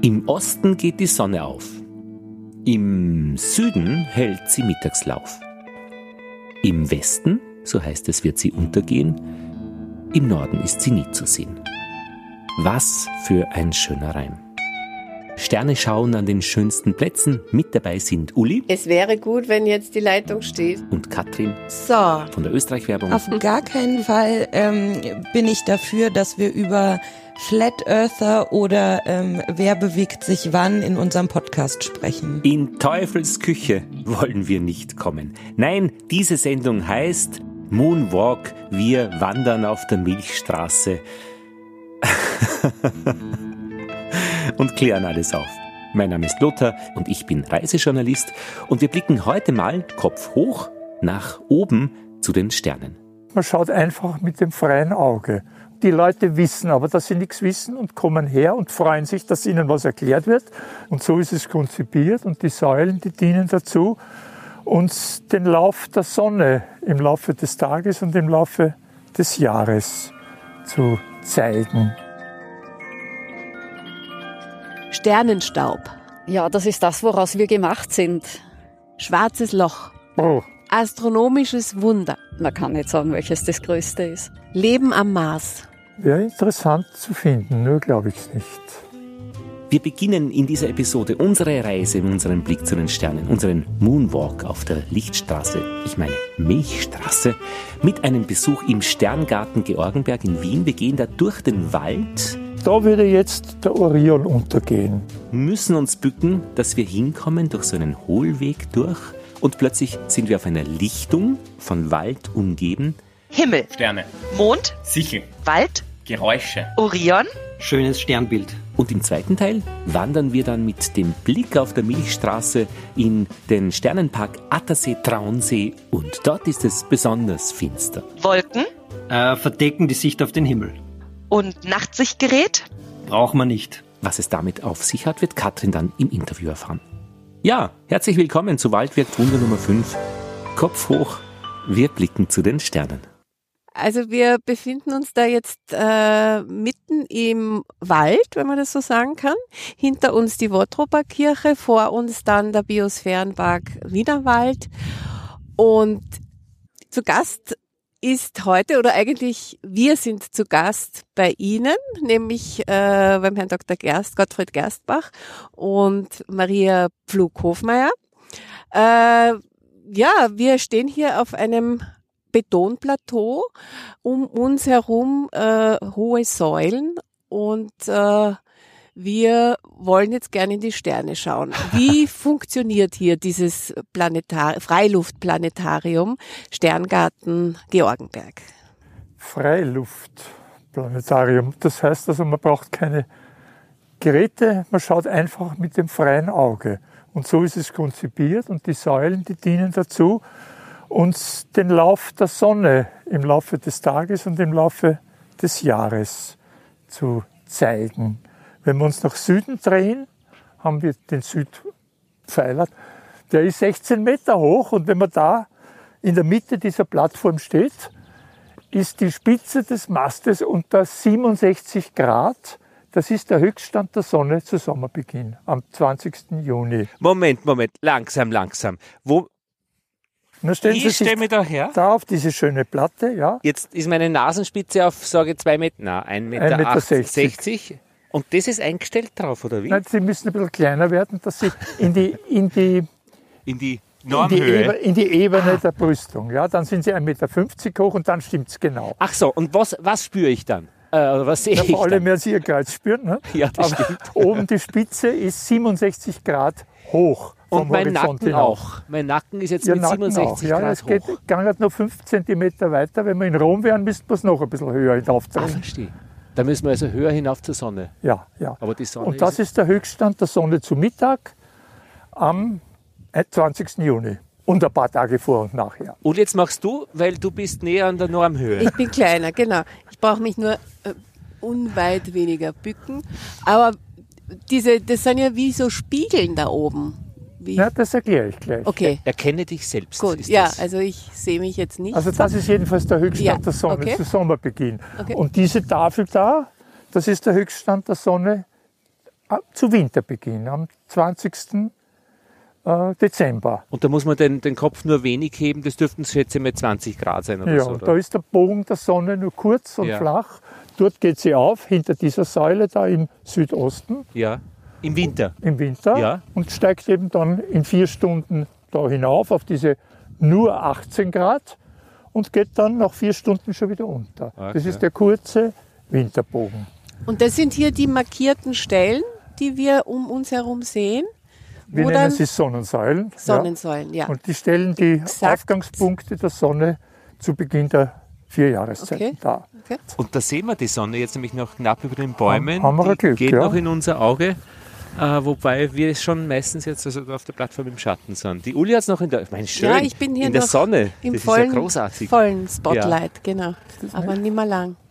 Im Osten geht die Sonne auf. Im Süden hält sie Mittagslauf. Im Westen, so heißt es, wird sie untergehen. Im Norden ist sie nie zu sehen. Was für ein schöner Reim. Sterne schauen an den schönsten Plätzen. Mit dabei sind Uli. Es wäre gut, wenn jetzt die Leitung steht. Und Katrin. So. Von der Österreich-Werbung. Auf gar keinen Fall ähm, bin ich dafür, dass wir über Flat Earther oder ähm, Wer bewegt sich wann in unserem Podcast sprechen. In Teufels Küche wollen wir nicht kommen. Nein, diese Sendung heißt Moonwalk, wir wandern auf der Milchstraße. und klären alles auf. Mein Name ist Lothar und ich bin Reisejournalist und wir blicken heute mal Kopf hoch nach oben zu den Sternen. Man schaut einfach mit dem freien Auge. Die Leute wissen aber, dass sie nichts wissen und kommen her und freuen sich, dass ihnen was erklärt wird. Und so ist es konzipiert und die Säulen, die dienen dazu, uns den Lauf der Sonne im Laufe des Tages und im Laufe des Jahres zu zeigen. Sternenstaub. Ja, das ist das, woraus wir gemacht sind. Schwarzes Loch. Oh, Astronomisches Wunder. Man kann nicht sagen, welches das größte ist. Leben am Mars. wäre interessant zu finden, nur glaube ich es nicht. Wir beginnen in dieser Episode unsere Reise in unseren Blick zu den Sternen, unseren Moonwalk auf der Lichtstraße, ich meine Milchstraße, mit einem Besuch im Sterngarten Georgenberg in Wien. Wir gehen da durch den Wald, Da würde jetzt der Orion untergehen. müssen uns bücken, dass wir hinkommen durch so einen Hohlweg durch und plötzlich sind wir auf einer Lichtung von Wald umgeben. Himmel, Sterne, Mond, Sichel, Wald, Geräusche, Orion, Schönes Sternbild. Und im zweiten Teil wandern wir dann mit dem Blick auf der Milchstraße in den Sternenpark Attersee Traunsee und dort ist es besonders finster. Wolken Äh, verdecken die Sicht auf den Himmel. Und Nachtsichtgerät. Braucht man nicht. Was es damit auf sich hat, wird Katrin dann im Interview erfahren. Ja, herzlich willkommen zu Waldwirkt Wunder Nummer 5. Kopf hoch, wir blicken zu den Sternen. Also wir befinden uns da jetzt äh, mitten im Wald, wenn man das so sagen kann. Hinter uns die Wottroper Kirche, vor uns dann der Biosphärenpark Wienerwald. Und zu Gast ist heute, oder eigentlich wir sind zu Gast bei Ihnen, nämlich äh, beim Herrn Dr. Gerst, Gottfried Gerstbach und Maria Pflug-Hofmeier. Äh, ja, wir stehen hier auf einem Betonplateau, um uns herum äh, hohe Säulen und äh, wir wollen jetzt gerne in die Sterne schauen. Wie funktioniert hier dieses Planetar Freiluftplanetarium Sterngarten Georgenberg? Freiluftplanetarium. Das heißt also, man braucht keine Geräte, man schaut einfach mit dem freien Auge. Und so ist es konzipiert und die Säulen, die dienen dazu, uns den Lauf der Sonne im Laufe des Tages und im Laufe des Jahres zu zeigen. Wenn wir uns nach Süden drehen, haben wir den Südpfeiler. Der ist 16 Meter hoch und wenn man da in der Mitte dieser Plattform steht, ist die Spitze des Mastes unter 67 Grad. Das ist der Höchststand der Sonne zu Sommerbeginn am 20. Juni. Moment, Moment, langsam, langsam. Wo, Nun stellen Sie ich sich stelle mich da her. da auf diese schöne Platte, ja. Jetzt ist meine Nasenspitze auf, sage ich, zwei Meter, na, ein Meter, Meter 80, 60. 60. Und das ist eingestellt drauf, oder wie? Nein, Sie müssen ein bisschen kleiner werden, dass Sie in die, in die, In die in die, Normhöhe. Ebe- in die Ebene der Brüstung. Ja, dann sind Sie 1,50 Meter hoch und dann stimmt's genau. Ach so, und was, was spüre ich dann? Äh, was sehe Ja, ich vor allem dann? mehr Sie Ihr Kreuz spüren. Ne? Ja, das Aber stimmt. oben die Spitze ist 67 Grad hoch. vom Und mein Horizont Nacken hinauf. auch. Mein Nacken ist jetzt Ihr mit Nacken 67 auch. Ja, Grad es geht hoch. gar noch 5 Zentimeter weiter. Wenn wir in Rom wären, müssten wir es noch ein bisschen höher Ah, hinaufdrehen. verstehe. Da müssen wir also höher hinauf zur Sonne. Ja, ja. Aber die Sonne Und das ist der Höchststand der Sonne zu Mittag am äh, 20. Juni. Und ein paar Tage vor und nachher. Und jetzt machst du, weil du bist näher an der Normhöhe. Ich bin kleiner, genau. Ich brauche mich nur äh, unweit weniger bücken. Aber diese, das sind ja wie so Spiegeln da oben. Wie, Ja, das erkläre ich gleich. okay, Erkenne dich selbst. gut. ist Ja, das. also ich sehe mich jetzt nicht. Also das ist jedenfalls der Höchststand Ja, der Sonne okay. zu Sommerbeginn. Okay. Und diese Tafel da, das ist der Höchststand der Sonne äh, zu Winterbeginn, am 20. äh, Dezember. Und da muss man den, den Kopf nur wenig heben, das dürften schätze ich mal 20 Grad sein oder Ja, so. und Oder? da ist der Bogen der Sonne nur kurz und Ja. flach. Dort geht sie auf, hinter dieser Säule da im Südosten ja, im Winter. im Winter Ja. und steigt eben dann in vier Stunden da hinauf auf diese nur 18 Grad und geht dann nach vier Stunden schon wieder unter. Das Okay. ist der kurze Winterbogen. Und das sind hier die markierten Stellen, die wir um uns herum sehen. Wir wo nennen sie Sonnensäulen. Sonnensäulen, ja. Ja. Und die stellen die Exakt. Aufgangspunkte der Sonne zu Beginn der vier Jahreszeiten Okay. dar. Okay. Und da sehen wir die Sonne jetzt nämlich noch knapp über den Bäumen. Haben- haben wir die Glück, geht ja. noch in unser Auge. Äh, wobei wir schon meistens jetzt also auf der Plattform im Schatten sind. Die Uli hat es noch in der, ich meine, schön, Ja, ich bin hier in der Sonne. Im das vollen, ist ja großartig. vollen Spotlight, genau. Aber nicht mehr lang.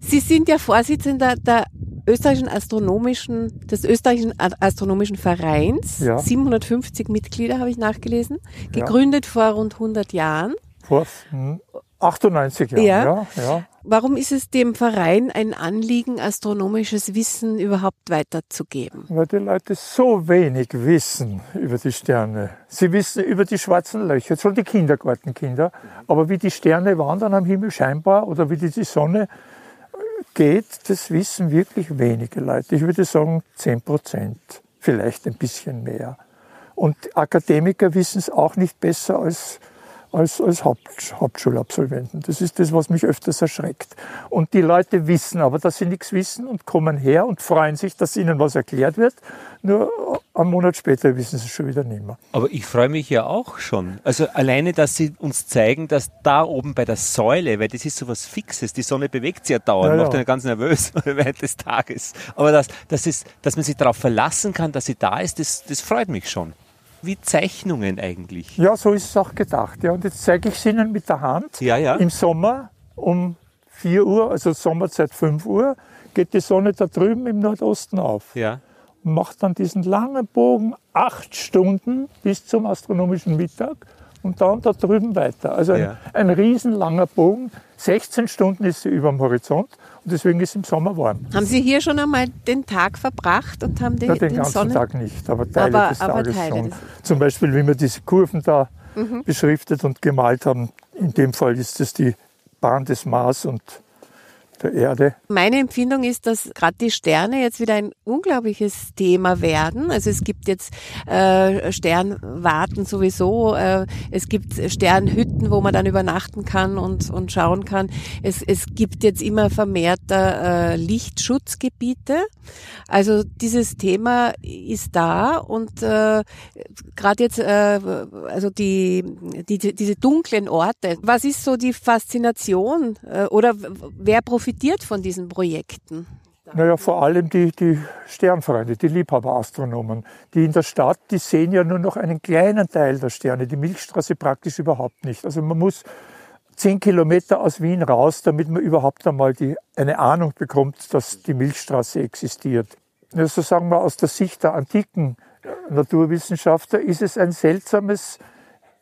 Sie sind ja Vorsitzender der österreichischen astronomischen, des österreichischen astronomischen Vereins. Ja. 750 Mitglieder habe ich nachgelesen. Gegründet vor rund 100 Jahren. Vor hm, 98 Jahren. Ja. Ja. Ja, Warum ist es dem Verein ein Anliegen, astronomisches Wissen überhaupt weiterzugeben? Weil die Leute so wenig wissen über die Sterne. Sie wissen über die schwarzen Löcher, schon die Kindergartenkinder. Aber wie die Sterne wandern am Himmel scheinbar oder wie die, Sonne geht, das wissen wirklich wenige Leute. Ich würde sagen 10 Prozent, vielleicht ein bisschen mehr. Und Akademiker wissen es auch nicht besser als, als, als Haupt, Hauptschulabsolventen. Das ist das, was mich öfters erschreckt. Und die Leute wissen aber, dass sie nichts wissen und kommen her und freuen sich, dass ihnen was erklärt wird. Nur einen Monat später wissen sie es schon wieder nicht mehr. Aber ich freue mich ja auch schon. Also alleine, dass sie uns zeigen, dass da oben bei der Säule, weil das ist so was Fixes, die Sonne bewegt sich ja dauernd, Ja, ja. macht einen ganz nervös während des Tages. Aber dass, das ist, dass man sich darauf verlassen kann, dass sie da ist, das, das freut mich schon. Wie Zeichnungen eigentlich. Ja, so ist es auch gedacht. Ja, und jetzt zeige ich es Ihnen mit der Hand. Ja, ja. Im Sommer um 4 Uhr, also Sommerzeit 5 Uhr, geht die Sonne da drüben im Nordosten auf. Ja. und macht dann diesen langen Bogen acht Stunden bis zum astronomischen Mittag und dann da drüben weiter. Also ein, Ja. ein riesenlanger Bogen. 16 Stunden ist sie über dem Horizont und deswegen ist es im Sommer warm. Haben Sie hier schon einmal den Tag verbracht und haben den, Ja, den den ganzen Sonnen... Tag nicht, aber Teile Aber- des aber Tages Teile schon. des- Zum Beispiel, wie wir diese Kurven da Mhm. beschriftet und gemalt haben. In dem Fall ist es die Bahn des Mars und der Erde. Meine Empfindung ist, dass gerade die Sterne jetzt wieder ein unglaubliches Thema werden. Also es gibt jetzt äh, Sternwarten sowieso, äh, es gibt Sternhütten, wo man dann übernachten kann und, und schauen kann. Es, es gibt jetzt immer vermehrter äh, Lichtschutzgebiete. Also dieses Thema ist da und äh, gerade jetzt, äh, also die, die, diese dunklen Orte. Was ist so die Faszination äh, oder wer profitiert von diesen Projekten? Naja, vor allem die, die Sternfreunde, die Liebhaberastronomen, die in der Stadt, die sehen ja nur noch einen kleinen Teil der Sterne, die Milchstraße praktisch überhaupt nicht. Also man muss zehn Kilometer aus Wien raus, damit man überhaupt einmal die, eine Ahnung bekommt, dass die Milchstraße existiert. Also sagen wir aus der Sicht der antiken Naturwissenschaftler ist es ein seltsames,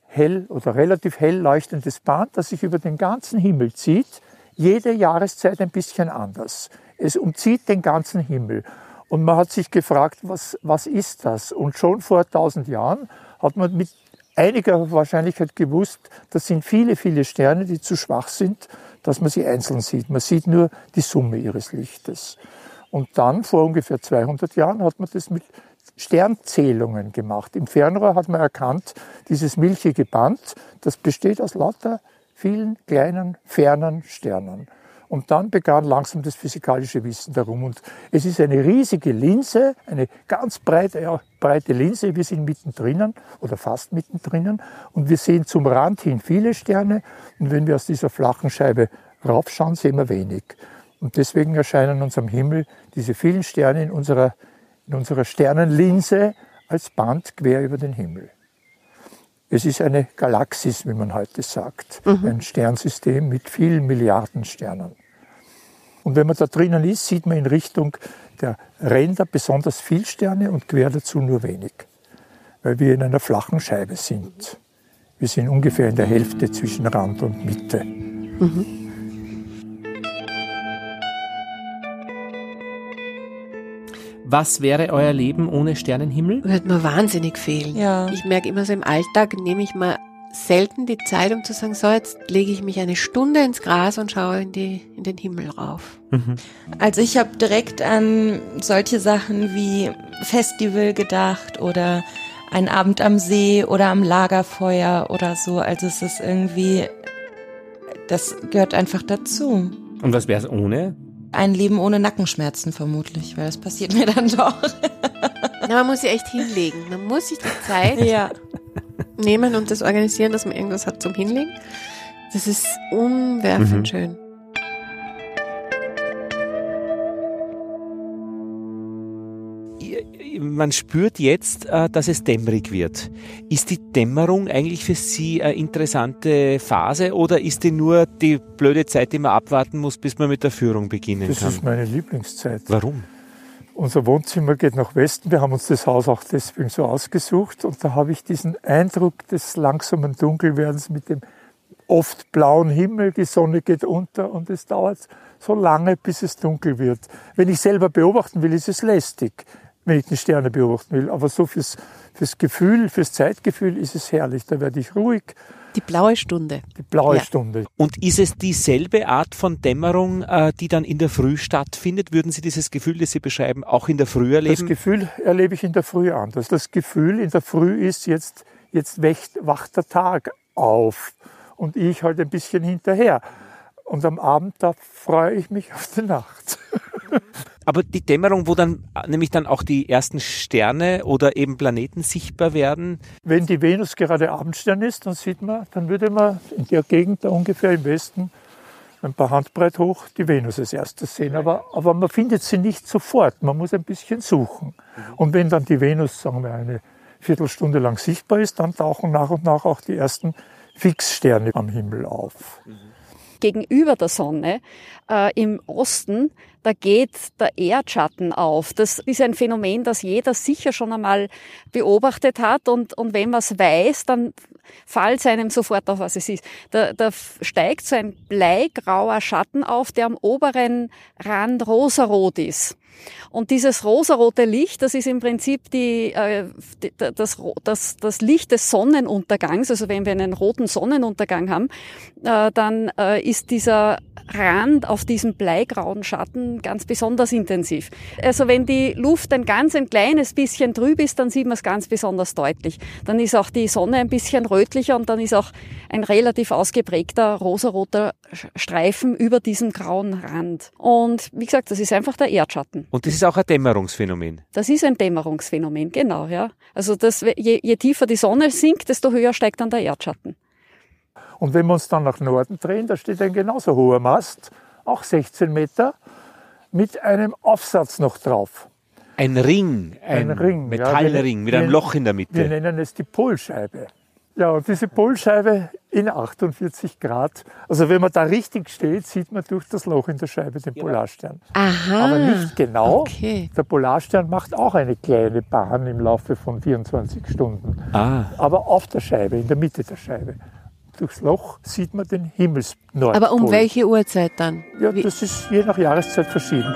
hell oder relativ hell leuchtendes Band, das sich über den ganzen Himmel zieht, jede Jahreszeit ein bisschen anders. Es umzieht den ganzen Himmel. Und man hat sich gefragt, was, was ist das? Und schon vor 1000 Jahren hat man mit einiger Wahrscheinlichkeit gewusst, das sind viele, viele Sterne, die zu schwach sind, dass man sie einzeln sieht. Man sieht nur die Summe ihres Lichtes. Und dann, vor ungefähr 200 Jahren, hat man das mit Sternzählungen gemacht. Im Fernrohr hat man erkannt, dieses milchige Band, das besteht aus lauter vielen kleinen, fernen Sternen. Und dann begann langsam das physikalische Wissen darum. Und es ist eine riesige Linse, eine ganz breite, ja, breite Linse. Wir sind mittendrin oder fast mittendrin. Und wir sehen zum Rand hin viele Sterne. Und wenn wir aus dieser flachen Scheibe raufschauen, sehen wir wenig. Und deswegen erscheinen uns am Himmel diese vielen Sterne in unserer, in unserer Sternenlinse als Band quer über den Himmel. Es ist eine Galaxis, wie man heute sagt. Ein Sternsystem mit vielen Milliarden Sternen. Und wenn man da drinnen ist, sieht man in Richtung der Ränder besonders viel Sterne und quer dazu nur wenig. Weil wir in einer flachen Scheibe sind. Wir sind ungefähr in der Hälfte zwischen Rand und Mitte. Was wäre euer Leben ohne Sternenhimmel? Würde mir wahnsinnig fehlen. Ja. Ich merke immer so im Alltag, nehme ich mal selten die Zeit, um zu sagen, so, jetzt lege ich mich eine Stunde ins Gras und schaue in, die, in den Himmel rauf. Also ich habe direkt an solche Sachen wie Festival gedacht oder ein Abend am See oder am Lagerfeuer oder so. Also es ist irgendwie, das gehört einfach dazu. Und was wäre es ohne? Ein Leben ohne Nackenschmerzen vermutlich, weil das passiert mir dann doch. Na, man muss sich echt hinlegen. Man muss sich die Zeit Ja. nehmen und das organisieren, dass man irgendwas hat zum Hinlegen. Das ist umwerfend Mhm. schön. Man spürt jetzt, äh, dass es dämmerig wird. Ist die Dämmerung eigentlich für Sie eine interessante Phase oder ist die nur die blöde Zeit, die man abwarten muss, bis man mit der Führung beginnen Das kann? ist meine Lieblingszeit. Warum? Unser Wohnzimmer geht nach Westen. Wir haben uns das Haus auch deswegen so ausgesucht. Und da habe ich diesen Eindruck des langsamen Dunkelwerdens mit dem oft blauen Himmel. Die Sonne geht unter und es dauert so lange, bis es dunkel wird. Wenn ich selber beobachten will, ist es lästig, wenn ich die Sterne beobachten will. Aber so fürs, fürs Gefühl, fürs Zeitgefühl ist es herrlich. Da werde ich ruhig. Die blaue Stunde. Die blaue Ja. Stunde. Und ist es dieselbe Art von Dämmerung, äh, die dann in der Früh stattfindet? Würden Sie dieses Gefühl, das Sie beschreiben, auch in der Früh Das erleben? Gefühl erlebe ich in der Früh anders. Das Gefühl in der Früh ist jetzt, jetzt wächt, wacht der Tag auf und ich halt ein bisschen hinterher. Und am Abend, da freue ich mich auf die Nacht. Aber die Dämmerung, wo dann äh, nämlich dann auch die ersten Sterne oder eben Planeten sichtbar werden, Wenn die Venus gerade Abendstern ist, dann sieht man, dann würde man in der Gegend da ungefähr im Westen ein paar Handbreit hoch die Venus als erstes sehen. Aber, aber man findet sie nicht sofort. Man muss ein bisschen suchen. Und wenn dann die Venus, sagen wir, eine Viertelstunde lang sichtbar ist, dann tauchen nach und nach auch die ersten Fixsterne am Himmel auf. Gegenüber der Sonne äh, im Osten, da geht der Erdschatten auf. Das ist ein Phänomen, das jeder sicher schon einmal beobachtet hat. Und, und wenn man es weiß, dann fällt es einem sofort auf, was es ist. Da, da steigt so ein bleigrauer Schatten auf, der am oberen Rand rosarot ist. Und dieses rosarote Licht, das ist im Prinzip die, äh, das, das, das Licht des Sonnenuntergangs. Also wenn wir einen roten Sonnenuntergang haben, äh, dann äh, ist dieser Rand auf diesem bleigrauen Schatten ganz besonders intensiv. Also wenn die Luft ein ganz ein kleines bisschen trüb ist, dann sieht man es ganz besonders deutlich. Dann ist auch die Sonne ein bisschen rötlicher und dann ist auch ein relativ ausgeprägter rosaroter Streifen über diesem grauen Rand. Und wie gesagt, das ist einfach der Erdschatten. und das ist auch ein Dämmerungsphänomen. Das ist ein Dämmerungsphänomen, genau, ja. Also das, je, je tiefer die Sonne sinkt, desto höher steigt dann der Erdschatten. Und wenn wir uns dann nach Norden drehen, da steht ein genauso hoher Mast, auch 16 Meter, mit einem Aufsatz noch drauf. Ein Ring, ein, Ein Ring, ja, Metallring wir- mit einem wir- Loch in der Wir Mitte. nennen es die Polscheibe. Ja, und diese Polscheibe in 48 Grad, also wenn man da richtig steht, sieht man durch das Loch in der Scheibe den Polarstern. Aha. Aber nicht genau. Okay. Der Polarstern macht auch eine kleine Bahn im Laufe von 24 Stunden. Ah, Aber auf der Scheibe, in der Mitte der Scheibe durchs Loch sieht man den Himmelsnordpol. Aber um welche Uhrzeit dann? Ja, Wie? das ist je nach Jahreszeit verschieden.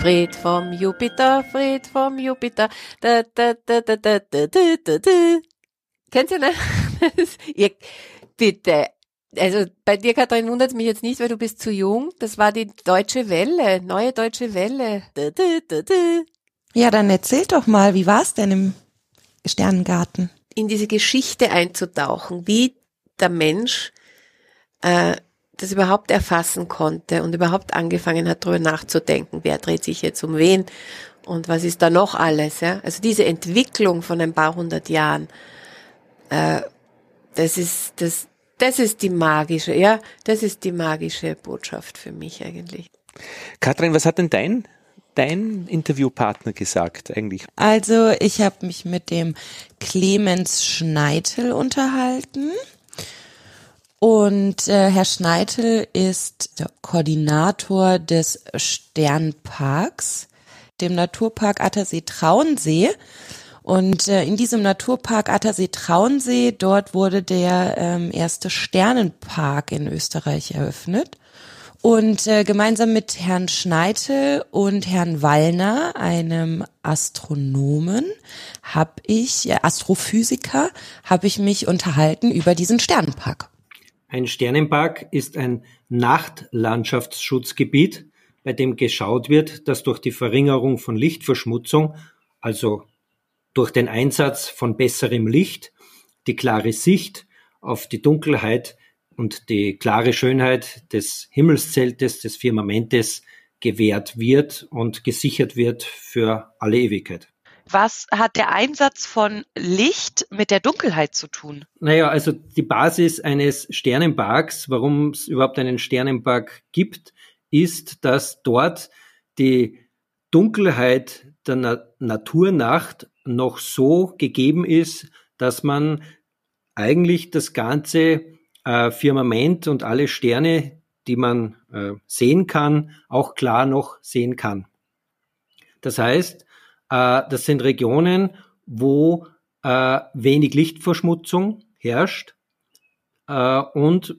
Fred vom Jupiter, Fred vom Jupiter. Da, da, da, da, da, da, da, da. Kennt ihr, ne? das? ihr, bitte, also bei dir, Kathrin, wundert es mich jetzt nicht, weil du bist zu jung. Das war die Deutsche Welle, neue Deutsche Welle. Da, da, da. Ja, dann erzähl doch mal, wie war's denn im Sternengarten? in diese Geschichte einzutauchen, wie der Mensch äh, das überhaupt erfassen konnte und überhaupt angefangen hat, darüber nachzudenken, wer dreht sich jetzt um wen und was ist da noch alles. Ja? Also diese Entwicklung von ein paar hundert Jahren, äh, das ist das, das ist die magische, ja, das ist die magische Botschaft für mich eigentlich. Katrin, was hat denn dein, dein Interviewpartner gesagt eigentlich? Also, ich habe mich mit dem Clemens Schneitel unterhalten. Und äh, Herr Schneitel ist der Koordinator des Sternparks, dem Naturpark Attersee-Traunsee. Und äh, in diesem Naturpark Attersee-Traunsee, dort wurde der ähm, erste Sternenpark in Österreich eröffnet. Und äh, gemeinsam mit Herrn Schneitel und Herrn Wallner, einem Astronomen, habe ich, äh, Astrophysiker, habe ich mich unterhalten über diesen Sternenpark. Ein Sternenpark ist ein Nachtlandschaftsschutzgebiet, bei dem geschaut wird, dass durch die Verringerung von Lichtverschmutzung, also durch den Einsatz von besserem Licht, die klare Sicht auf die Dunkelheit und die klare Schönheit des Himmelszeltes, des Firmamentes gewährt wird und gesichert wird für alle Ewigkeit. Was hat der Einsatz von Licht mit der Dunkelheit zu tun? Naja, also die Basis eines Sternenparks, warum es überhaupt einen Sternenpark gibt, ist, dass dort die Dunkelheit der Na Naturnacht noch so gegeben ist, dass man eigentlich das ganze äh, Firmament und alle Sterne, die man äh, sehen kann, auch klar noch sehen kann. Das heißt, äh, das sind Regionen, wo äh, wenig Lichtverschmutzung herrscht äh, und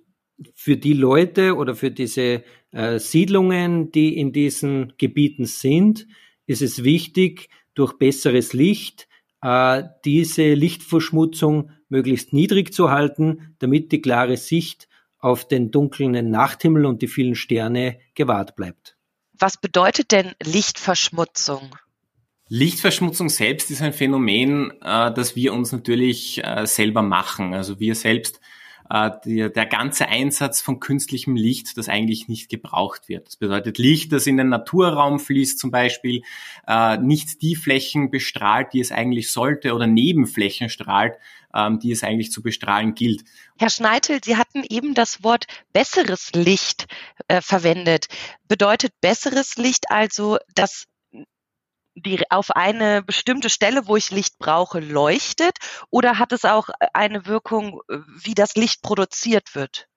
für die Leute oder für diese äh, Siedlungen, die in diesen Gebieten sind, ist es wichtig, durch besseres Licht äh, diese Lichtverschmutzung möglichst niedrig zu halten, damit die klare Sicht auf den dunklen Nachthimmel und die vielen Sterne gewahrt bleibt. Was bedeutet denn Lichtverschmutzung? Lichtverschmutzung selbst ist ein Phänomen, äh, das wir uns natürlich äh, selber machen. Also wir selbst äh, der, der ganze Einsatz von künstlichem Licht, das eigentlich nicht gebraucht wird. Das bedeutet Licht, das in den Naturraum fließt zum Beispiel, äh, nicht die Flächen bestrahlt, die es eigentlich sollte, oder Nebenflächen strahlt, ähm, die es eigentlich zu bestrahlen gilt. Herr Schneitel, Sie hatten eben das Wort besseres Licht äh, verwendet. Bedeutet besseres Licht also, dass die auf eine bestimmte Stelle, wo ich Licht brauche, leuchtet? Oder hat es auch eine Wirkung, wie das Licht produziert wird?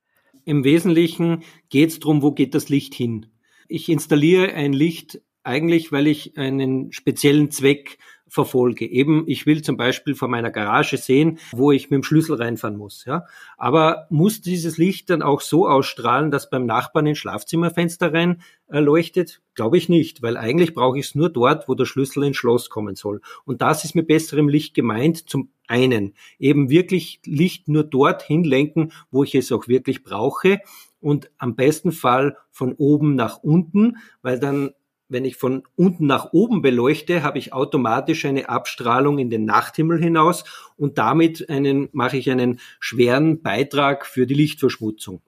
Im Wesentlichen geht es darum, wo geht das Licht hin. Ich installiere ein Licht eigentlich, weil ich einen speziellen Zweck verfolge. Eben, ich will zum Beispiel vor meiner Garage sehen, wo ich mit dem Schlüssel reinfahren muss. Ja? Aber muss dieses Licht dann auch so ausstrahlen, dass beim Nachbarn ins Schlafzimmerfenster rein äh, leuchtet? Glaube ich nicht, weil eigentlich brauche ich es nur dort, wo der Schlüssel ins Schloss kommen soll. Und das ist mit besserem Licht gemeint. Zum einen eben wirklich Licht nur dorthin lenken, wo ich es auch wirklich brauche und am besten Fall von oben nach unten, weil dann wenn ich von unten nach oben beleuchte, habe ich automatisch eine Abstrahlung in den Nachthimmel hinaus und damit einen, mache ich einen schweren Beitrag für die Lichtverschmutzung.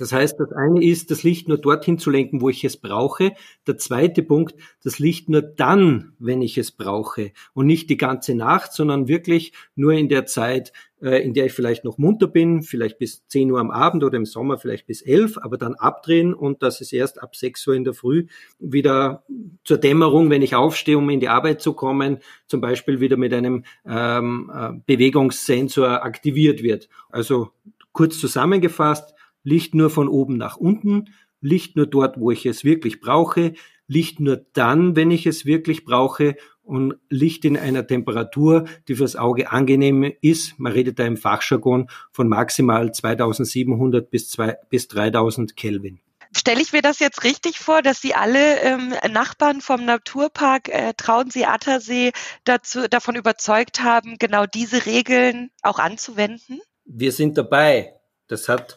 Das heißt, das eine ist, das Licht nur dorthin zu lenken, wo ich es brauche. Der zweite Punkt, das Licht nur dann, wenn ich es brauche und nicht die ganze Nacht, sondern wirklich nur in der Zeit, äh, in der ich vielleicht noch munter bin, vielleicht bis 10 Uhr am Abend oder im Sommer vielleicht bis 11, aber dann abdrehen und das ist erst ab 6 Uhr in der Früh wieder zur Dämmerung, wenn ich aufstehe, um in die Arbeit zu kommen, zum Beispiel wieder mit einem ähm, äh, Bewegungssensor aktiviert wird. Also kurz zusammengefasst, Licht nur von oben nach unten, Licht nur dort, wo ich es wirklich brauche, Licht nur dann, wenn ich es wirklich brauche und Licht in einer Temperatur, die fürs Auge angenehm ist. Man redet da im Fachjargon von maximal 2700 bis, 2, bis 3000 Kelvin. Stelle ich mir das jetzt richtig vor, dass Sie alle ähm, Nachbarn vom Naturpark äh, Traunsee-Attersee dazu, davon überzeugt haben, genau diese Regeln auch anzuwenden? Wir sind dabei. Das hat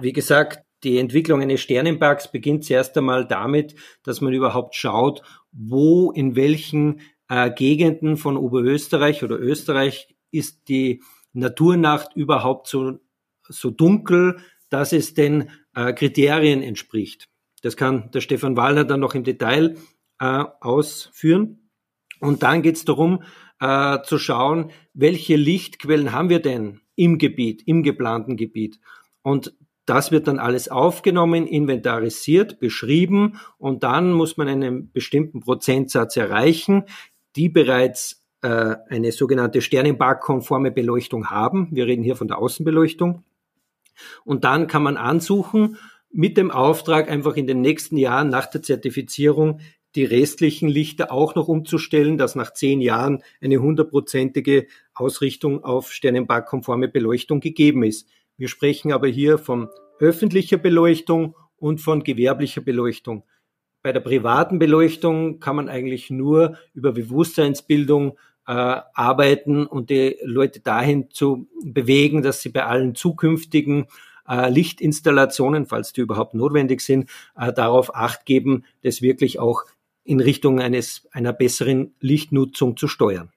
wie gesagt, die Entwicklung eines Sternenparks beginnt zuerst einmal damit, dass man überhaupt schaut, wo in welchen äh, Gegenden von Oberösterreich oder Österreich ist die Naturnacht überhaupt so, so dunkel, dass es den äh, Kriterien entspricht. Das kann der Stefan Wallner dann noch im Detail äh, ausführen. Und dann geht es darum, äh, zu schauen, welche Lichtquellen haben wir denn im Gebiet, im geplanten Gebiet. Und das wird dann alles aufgenommen, inventarisiert, beschrieben und dann muss man einen bestimmten Prozentsatz erreichen, die bereits äh, eine sogenannte Sternenpark-konforme Beleuchtung haben. Wir reden hier von der Außenbeleuchtung. Und dann kann man ansuchen, mit dem Auftrag einfach in den nächsten Jahren nach der Zertifizierung die restlichen Lichter auch noch umzustellen, dass nach zehn Jahren eine hundertprozentige Ausrichtung auf Sternenpark-konforme Beleuchtung gegeben ist. Wir sprechen aber hier von öffentlicher Beleuchtung und von gewerblicher Beleuchtung. Bei der privaten Beleuchtung kann man eigentlich nur über Bewusstseinsbildung äh, arbeiten und die Leute dahin zu bewegen, dass sie bei allen zukünftigen äh, Lichtinstallationen, falls die überhaupt notwendig sind, äh, darauf acht geben, das wirklich auch in Richtung eines, einer besseren Lichtnutzung zu steuern.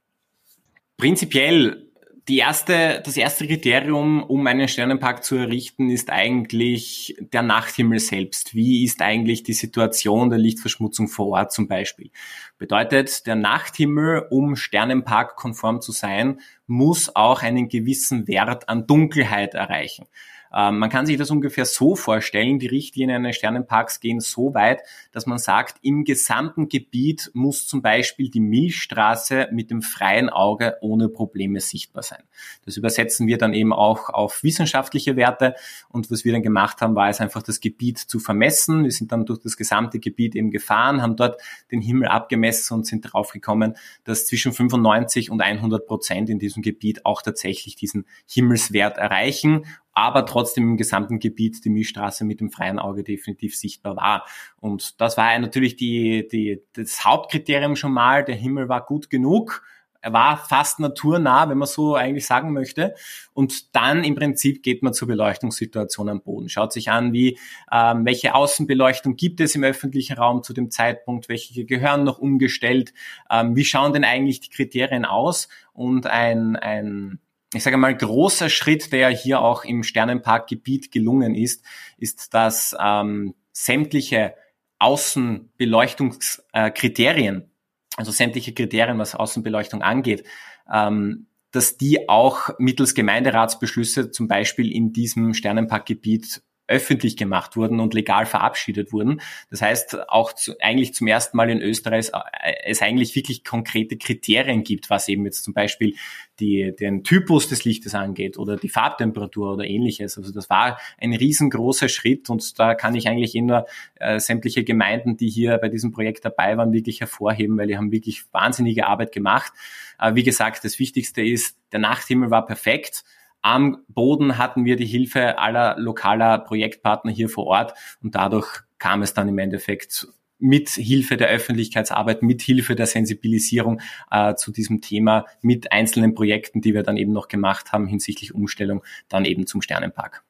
Prinzipiell die erste, das erste Kriterium, um einen Sternenpark zu errichten, ist eigentlich der Nachthimmel selbst. Wie ist eigentlich die Situation der Lichtverschmutzung vor Ort zum Beispiel? Bedeutet, der Nachthimmel, um Sternenpark konform zu sein, muss auch einen gewissen Wert an Dunkelheit erreichen. Ähm, man kann sich das ungefähr so vorstellen, die Richtlinien eines Sternenparks gehen so weit, dass man sagt, im gesamten Gebiet muss zum Beispiel die Milchstraße mit dem freien Auge ohne Probleme sichtbar sein. Das übersetzen wir dann eben auch auf wissenschaftliche Werte und was wir dann gemacht haben, war es einfach das Gebiet zu vermessen. Wir sind dann durch das gesamte Gebiet eben gefahren, haben dort den Himmel abgemessen und sind draufgekommen, dass zwischen 95 und 100 Prozent in diesem Gebiet auch tatsächlich diesen Himmelswert erreichen aber trotzdem im gesamten Gebiet die Milchstraße mit dem freien Auge definitiv sichtbar war. Und das war natürlich die, die, das Hauptkriterium schon mal. Der Himmel war gut genug. Er war fast naturnah, wenn man so eigentlich sagen möchte. Und dann im Prinzip geht man zur Beleuchtungssituation am Boden. Schaut sich an, wie ähm, welche Außenbeleuchtung gibt es im öffentlichen Raum zu dem Zeitpunkt, welche gehören noch umgestellt, ähm, wie schauen denn eigentlich die Kriterien aus und ein, ein ich sage mal, großer Schritt, der hier auch im Sternenparkgebiet gelungen ist, ist, dass ähm, sämtliche Außenbeleuchtungskriterien, also sämtliche Kriterien, was Außenbeleuchtung angeht, ähm, dass die auch mittels Gemeinderatsbeschlüsse zum Beispiel in diesem Sternenparkgebiet öffentlich gemacht wurden und legal verabschiedet wurden. Das heißt, auch zu, eigentlich zum ersten Mal in Österreich äh, es eigentlich wirklich konkrete Kriterien gibt, was eben jetzt zum Beispiel die, den Typus des Lichtes angeht oder die Farbtemperatur oder ähnliches. Also das war ein riesengroßer Schritt und da kann ich eigentlich nur äh, sämtliche Gemeinden, die hier bei diesem Projekt dabei waren, wirklich hervorheben, weil die haben wirklich wahnsinnige Arbeit gemacht. Äh, wie gesagt, das Wichtigste ist, der Nachthimmel war perfekt. Am Boden hatten wir die Hilfe aller lokaler Projektpartner hier vor Ort und dadurch kam es dann im Endeffekt mit Hilfe der Öffentlichkeitsarbeit, mit Hilfe der Sensibilisierung äh, zu diesem Thema, mit einzelnen Projekten, die wir dann eben noch gemacht haben hinsichtlich Umstellung, dann eben zum Sternenpark.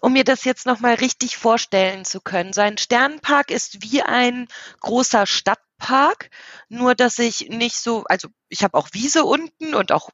Um mir das jetzt nochmal richtig vorstellen zu können, so ein Sternenpark ist wie ein großer Stadtpark, nur dass ich nicht so, also ich habe auch Wiese unten und auch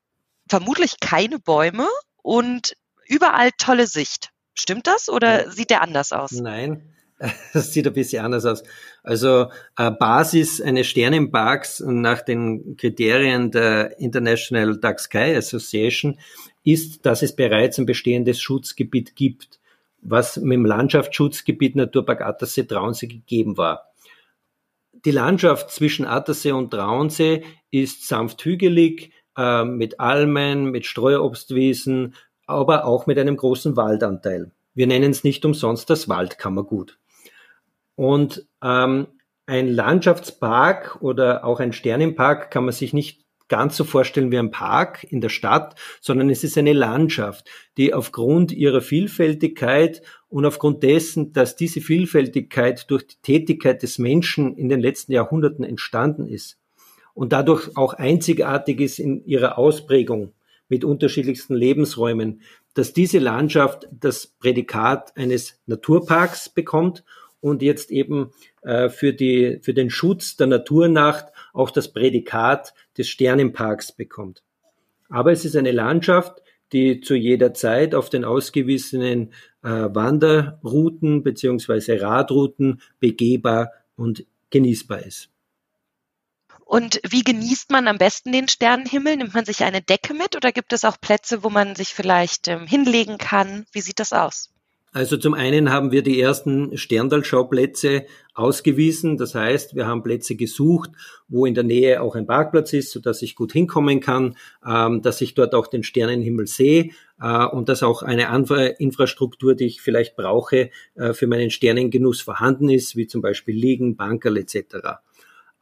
vermutlich keine Bäume und überall tolle Sicht. Stimmt das oder sieht der anders aus? Nein, das sieht ein bisschen anders aus. Also äh, Basis eines Sternenparks nach den Kriterien der International Dark Sky Association ist, dass es bereits ein bestehendes Schutzgebiet gibt, was mit dem Landschaftsschutzgebiet Naturpark Attersee Traunsee gegeben war. Die Landschaft zwischen Attersee und Traunsee ist sanft hügelig, äh, mit Almen, mit Streuobstwiesen, aber auch mit einem großen Waldanteil. Wir nennen es nicht umsonst das Waldkammergut. Und ähm, ein Landschaftspark oder auch ein Sternenpark kann man sich nicht ganz so vorstellen wie ein Park in der Stadt, sondern es ist eine Landschaft, die aufgrund ihrer Vielfältigkeit und aufgrund dessen, dass diese Vielfältigkeit durch die Tätigkeit des Menschen in den letzten Jahrhunderten entstanden ist, und dadurch auch einzigartig ist in ihrer Ausprägung mit unterschiedlichsten Lebensräumen, dass diese Landschaft das Prädikat eines Naturparks bekommt und jetzt eben äh, für, die, für den Schutz der Naturnacht auch das Prädikat des Sternenparks bekommt. Aber es ist eine Landschaft, die zu jeder Zeit auf den ausgewiesenen äh, Wanderrouten beziehungsweise Radrouten begehbar und genießbar ist. Und wie genießt man am besten den Sternenhimmel? Nimmt man sich eine Decke mit oder gibt es auch Plätze, wo man sich vielleicht ähm, hinlegen kann? Wie sieht das aus? Also zum einen haben wir die ersten Sterndalschauplätze ausgewiesen. Das heißt, wir haben Plätze gesucht, wo in der Nähe auch ein Parkplatz ist, sodass ich gut hinkommen kann, ähm, dass ich dort auch den Sternenhimmel sehe äh, und dass auch eine andere Infrastruktur, die ich vielleicht brauche, äh, für meinen Sternengenuss vorhanden ist, wie zum Beispiel Liegen, Bankerl etc.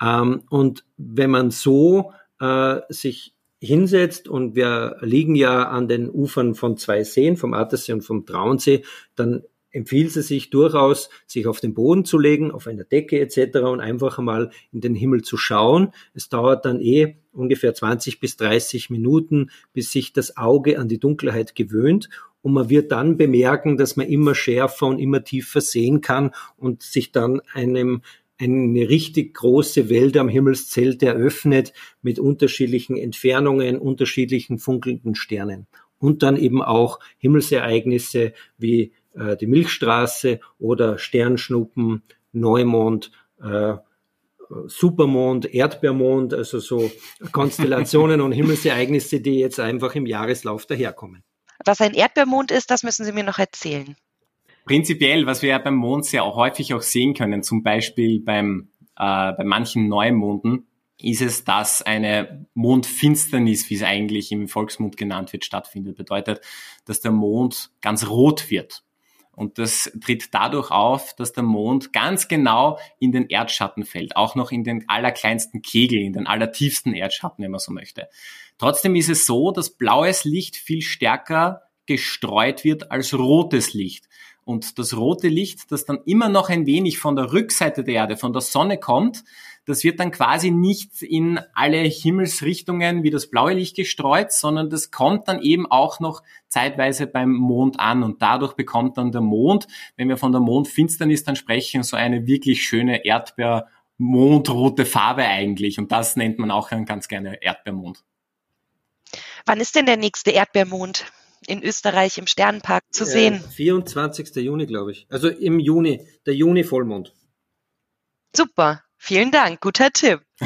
Ähm, und wenn man so äh, sich hinsetzt und wir liegen ja an den Ufern von zwei Seen, vom Attersee und vom Traunsee, dann empfiehlt es sich durchaus, sich auf den Boden zu legen, auf einer Decke etc. und einfach einmal in den Himmel zu schauen. Es dauert dann eh ungefähr 20 bis 30 Minuten, bis sich das Auge an die Dunkelheit gewöhnt und man wird dann bemerken, dass man immer schärfer und immer tiefer sehen kann und sich dann einem eine richtig große Welt am Himmelszelt eröffnet mit unterschiedlichen Entfernungen, unterschiedlichen funkelnden Sternen. Und dann eben auch Himmelsereignisse wie äh, die Milchstraße oder Sternschnuppen, Neumond, äh, Supermond, Erdbeermond, also so Konstellationen und Himmelsereignisse, die jetzt einfach im Jahreslauf daherkommen. Was ein Erdbeermond ist, das müssen Sie mir noch erzählen. Prinzipiell, was wir ja beim Mond sehr häufig auch sehen können, zum Beispiel beim, äh, bei manchen Neumonden, ist es, dass eine Mondfinsternis, wie es eigentlich im Volksmund genannt wird, stattfindet. Bedeutet, dass der Mond ganz rot wird. Und das tritt dadurch auf, dass der Mond ganz genau in den Erdschatten fällt, auch noch in den allerkleinsten Kegel, in den allertiefsten Erdschatten, wenn man so möchte. Trotzdem ist es so, dass blaues Licht viel stärker gestreut wird als rotes Licht. Und das rote Licht, das dann immer noch ein wenig von der Rückseite der Erde, von der Sonne kommt, das wird dann quasi nicht in alle Himmelsrichtungen wie das blaue Licht gestreut, sondern das kommt dann eben auch noch zeitweise beim Mond an und dadurch bekommt dann der Mond, wenn wir von der Mondfinsternis dann sprechen, so eine wirklich schöne Erdbeer mondrote Farbe eigentlich und das nennt man auch ganz gerne Erdbeermond. Wann ist denn der nächste Erdbeermond? In Österreich im Sternenpark zu sehen. 24. Juni, glaube ich. Also im Juni, der Juni-Vollmond. Super, vielen Dank, guter Tipp.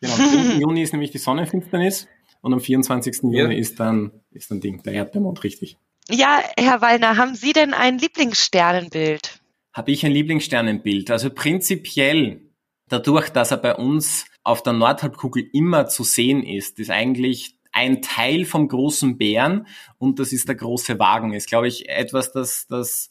genau, am Juni ist nämlich die Sonnenfinsternis und am 24. Ja. Juni ist dann, ist dann Ding, der Erdbeermond, richtig. Ja, Herr Wallner, haben Sie denn ein Lieblingssternenbild? Habe ich ein Lieblingssternenbild? Also prinzipiell, dadurch, dass er bei uns auf der Nordhalbkugel immer zu sehen ist, ist eigentlich ein Teil vom großen Bären und das ist der große Wagen. Ist, glaube ich, etwas, das, das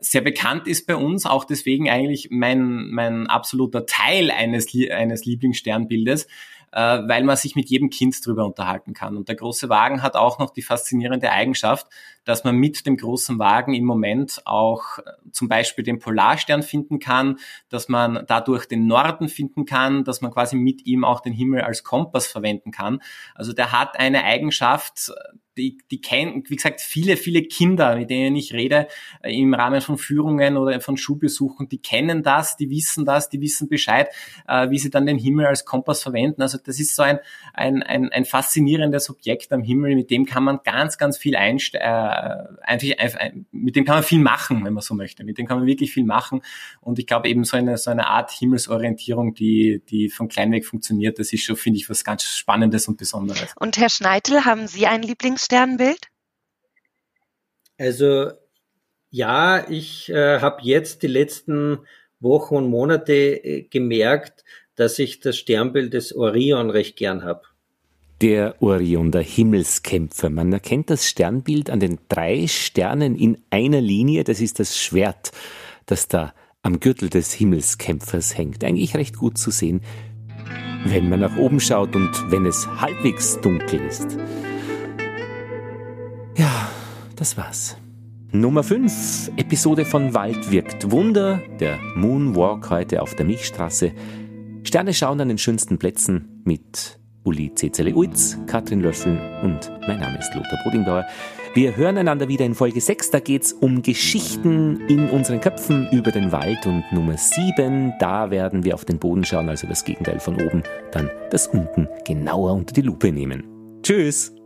sehr bekannt ist bei uns, auch deswegen eigentlich mein, mein absoluter Teil eines, eines Lieblingssternbildes, äh, weil man sich mit jedem Kind drüber unterhalten kann. Und der große Wagen hat auch noch die faszinierende Eigenschaft, dass man mit dem großen Wagen im Moment auch äh, zum Beispiel den Polarstern finden kann, dass man dadurch den Norden finden kann, dass man quasi mit ihm auch den Himmel als Kompass verwenden kann. Also der hat eine Eigenschaft, die, die kennen, wie gesagt, viele, viele Kinder, mit denen ich rede, äh, im Rahmen von Führungen oder von Schulbesuchen, die kennen das, die wissen das, die wissen Bescheid, äh, wie sie dann den Himmel als Kompass verwenden. Also das ist so ein, ein, ein, ein faszinierendes Objekt am Himmel, mit dem kann man ganz, ganz viel einsteigen, äh, einfach, einfach, mit dem kann man viel machen, wenn man so möchte. Mit dem kann man wirklich viel machen. Und ich glaube eben so eine, so eine Art Himmelsorientierung, die, die von klein weg funktioniert, das ist schon, finde ich, was ganz Spannendes und Besonderes. Und Herr Schneitel, haben Sie ein Lieblingssternbild? Also ja, ich äh, habe jetzt die letzten Wochen und Monate äh, gemerkt, dass ich das Sternbild des Orion recht gern habe. Der Orion, der Himmelskämpfer. Man erkennt das Sternbild an den drei Sternen in einer Linie. Das ist das Schwert, das da am Gürtel des Himmelskämpfers hängt. Eigentlich recht gut zu sehen, wenn man nach oben schaut und wenn es halbwegs dunkel ist. Ja, das war's. Nummer 5, Episode von Wald wirkt Wunder, der Moonwalk heute auf der Milchstraße. Sterne schauen an den schönsten Plätzen mit Uli Cezele Uitz, Katrin Löffel und mein Name ist Lothar Bodingbauer. Wir hören einander wieder in Folge 6. Da geht's um Geschichten in unseren Köpfen über den Wald. Und Nummer 7, da werden wir auf den Boden schauen, also das Gegenteil von oben, dann das unten genauer unter die Lupe nehmen. Tschüss!